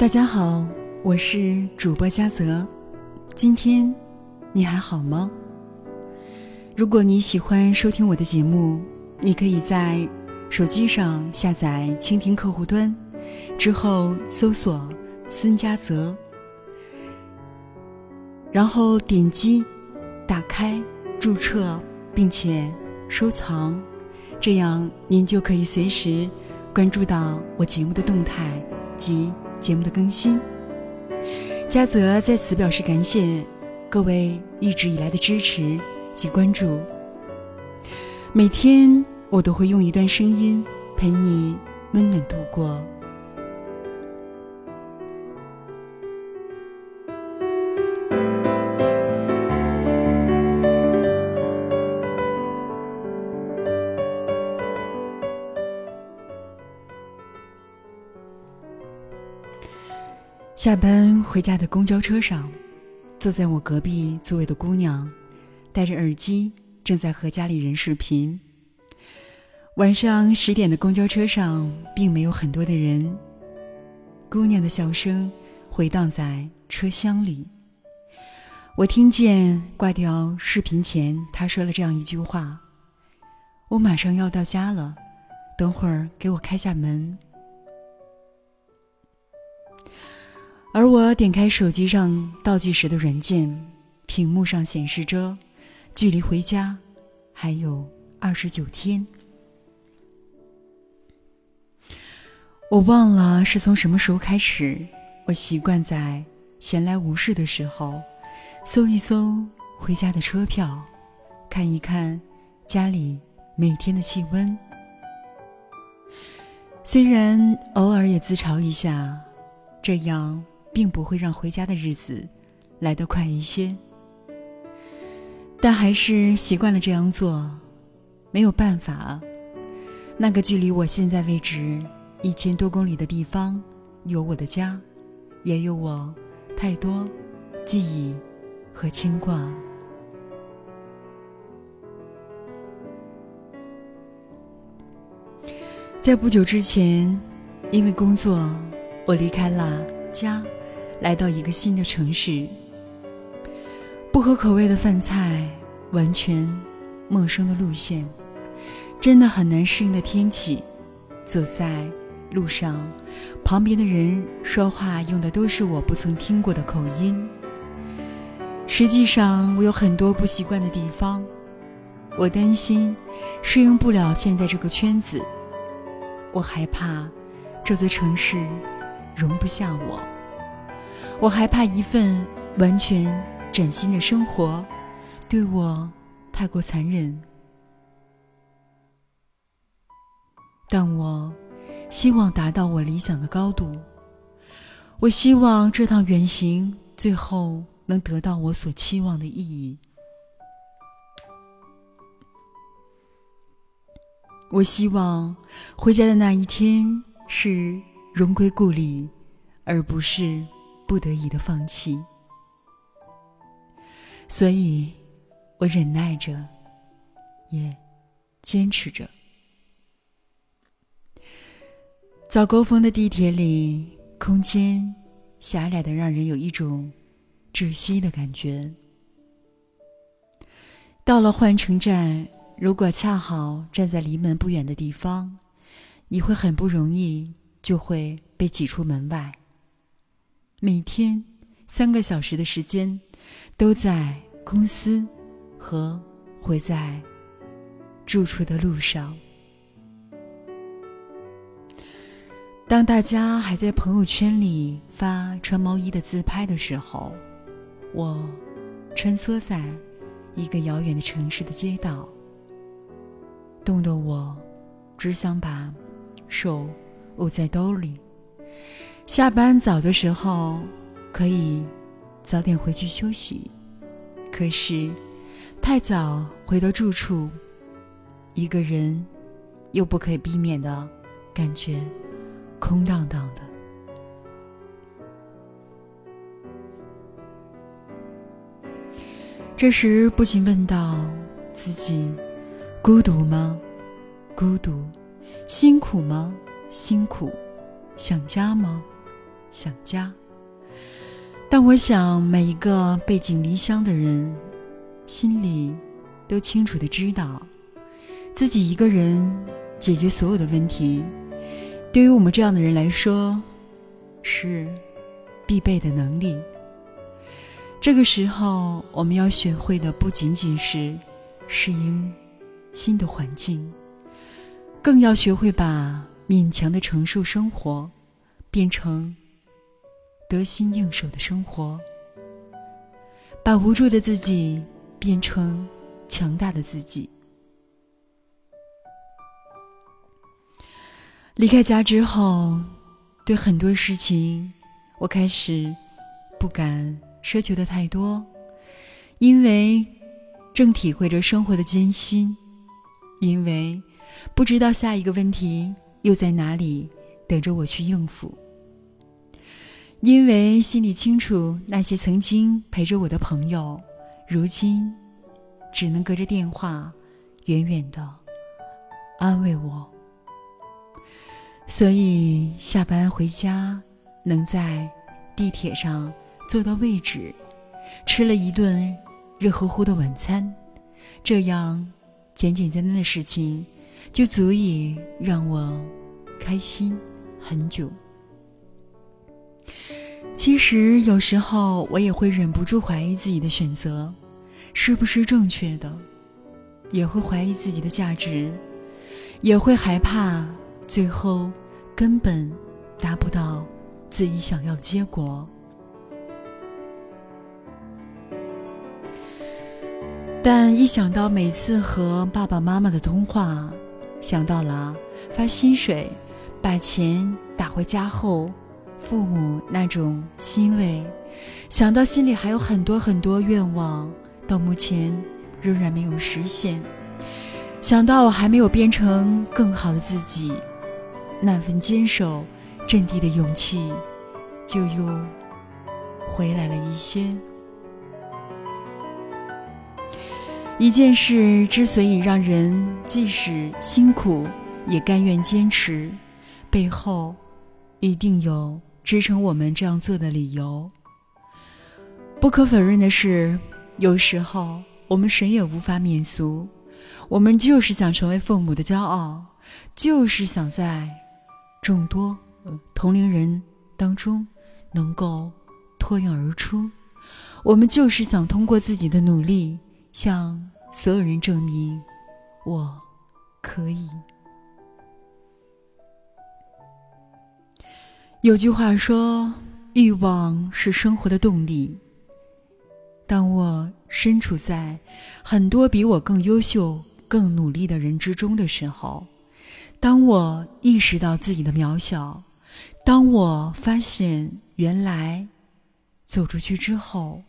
大家好，我是主播嘉泽，今天你还好吗？如果你喜欢收听我的节目，你可以在手机上下载蜻蜓客户端，之后搜索孙嘉泽，然后点击打开注册，并且收藏，这样您就可以随时关注到我节目的动态及节目的更新。嘉泽在此表示感谢各位一直以来的支持及关注。每天我都会用一段声音陪你温暖度过。下班回家的公交车上，坐在我隔壁座位的姑娘，戴着耳机，正在和家里人视频。晚上十点的公交车上，并没有很多的人。姑娘的笑声回荡在车厢里。我听见挂掉视频前，她说了这样一句话：“我马上要到家了，等会儿给我开下门。”而我点开手机上倒计时的软件，屏幕上显示着，距离回家还有二十九天。我忘了是从什么时候开始，我习惯在闲来无事的时候，搜一搜回家的车票，看一看家里每天的气温。虽然偶尔也自嘲一下，这样。并不会让回家的日子来得快一些，但还是习惯了这样做。没有办法，那个距离我现在位置一千多公里的地方，有我的家，也有我太多记忆和牵挂。在不久之前，因为工作，我离开了家。来到一个新的城市，不合口味的饭菜，完全陌生的路线，真的很难适应的天气。走在路上，旁边的人说话用的都是我不曾听过的口音。实际上，我有很多不习惯的地方，我担心适应不了现在这个圈子，我害怕这座城市容不下我。我害怕一份完全崭新的生活对我太过残忍，但我希望达到我理想的高度。我希望这趟远行最后能得到我所期望的意义。我希望回家的那一天是荣归故里，而不是。不得已的放弃，所以我忍耐着，也坚持着。早高峰的地铁里，空间狭窄的让人有一种窒息的感觉。到了换乘站，如果恰好站在离门不远的地方，你会很不容易就会被挤出门外。每天三个小时的时间，都在公司和回在住处的路上。当大家还在朋友圈里发穿毛衣的自拍的时候，我穿梭在一个遥远的城市的街道，冻得我只想把手捂在兜里。下班早的时候，可以早点回去休息。可是，太早回到住处，一个人又不可以避免的感觉空荡荡的。这时，不禁问道：自己孤独吗？孤独，辛苦吗？辛苦，想家吗？想家。但我想，每一个背井离乡的人，心里都清楚的知道，自己一个人解决所有的问题，对于我们这样的人来说，是必备的能力。这个时候，我们要学会的不仅仅是适应新的环境，更要学会把勉强的承受生活变成。得心应手的生活，把无助的自己变成强大的自己。离开家之后，对很多事情，我开始不敢奢求的太多，因为正体会着生活的艰辛，因为不知道下一个问题又在哪里等着我去应付。因为心里清楚，那些曾经陪着我的朋友，如今只能隔着电话，远远的安慰我。所以下班回家，能在地铁上坐到位置，吃了一顿热乎乎的晚餐，这样简简单单的事情，就足以让我开心很久。其实有时候我也会忍不住怀疑自己的选择是不是正确的，也会怀疑自己的价值，也会害怕最后根本达不到自己想要的结果。但一想到每次和爸爸妈妈的通话，想到了发薪水，把钱打回家后。父母那种欣慰，想到心里还有很多很多愿望，到目前仍然没有实现；想到我还没有变成更好的自己，那份坚守、阵地的勇气，就又回来了一些。一件事之所以让人即使辛苦也甘愿坚持，背后一定有。支撑我们这样做的理由。不可否认的是，有时候我们谁也无法免俗，我们就是想成为父母的骄傲，就是想在众多同龄人当中能够脱颖而出，我们就是想通过自己的努力向所有人证明我可以。有句话说：“欲望是生活的动力。”当我身处在很多比我更优秀、更努力的人之中的时候，当我意识到自己的渺小，当我发现原来走出去之后，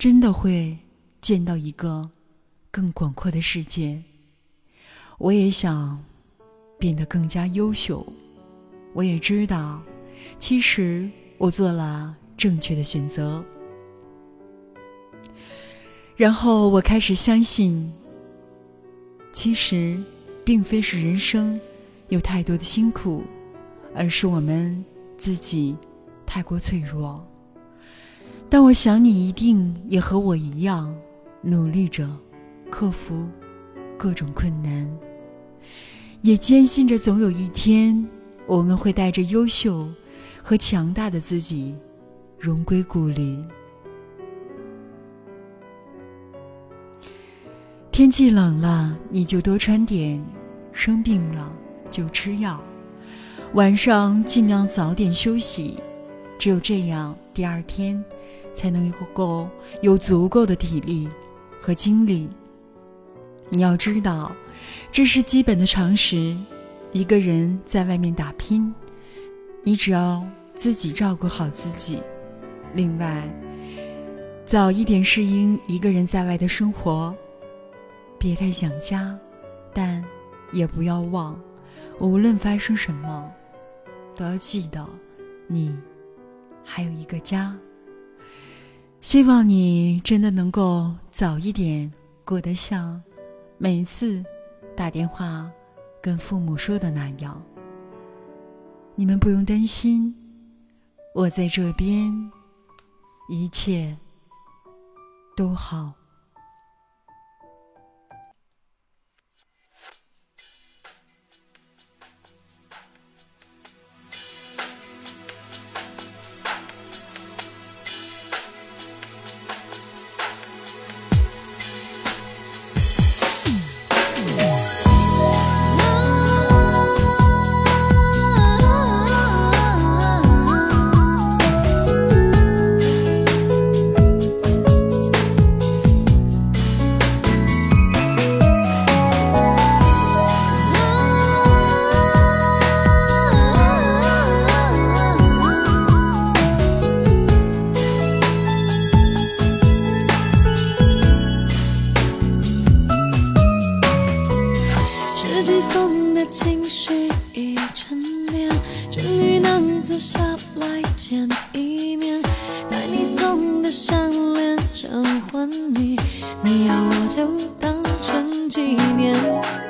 真的会见到一个更广阔的世界。我也想变得更加优秀。我也知道。其实我做了正确的选择，然后我开始相信，其实并非是人生有太多的辛苦，而是我们自己太过脆弱。但我想你一定也和我一样，努力着克服各种困难，也坚信着总有一天我们会带着优秀。和强大的自己，荣归故里。天气冷了，你就多穿点；生病了就吃药。晚上尽量早点休息，只有这样，第二天才能够有足够的体力和精力。你要知道，这是基本的常识。一个人在外面打拼，你只要。自己照顾好自己，另外，早一点适应一个人在外的生活，别太想家，但也不要忘，无论发生什么，都要记得，你还有一个家。希望你真的能够早一点过得像每一次打电话跟父母说的那样，你们不用担心。我在这边，一切都好。你，你要我就当成纪念。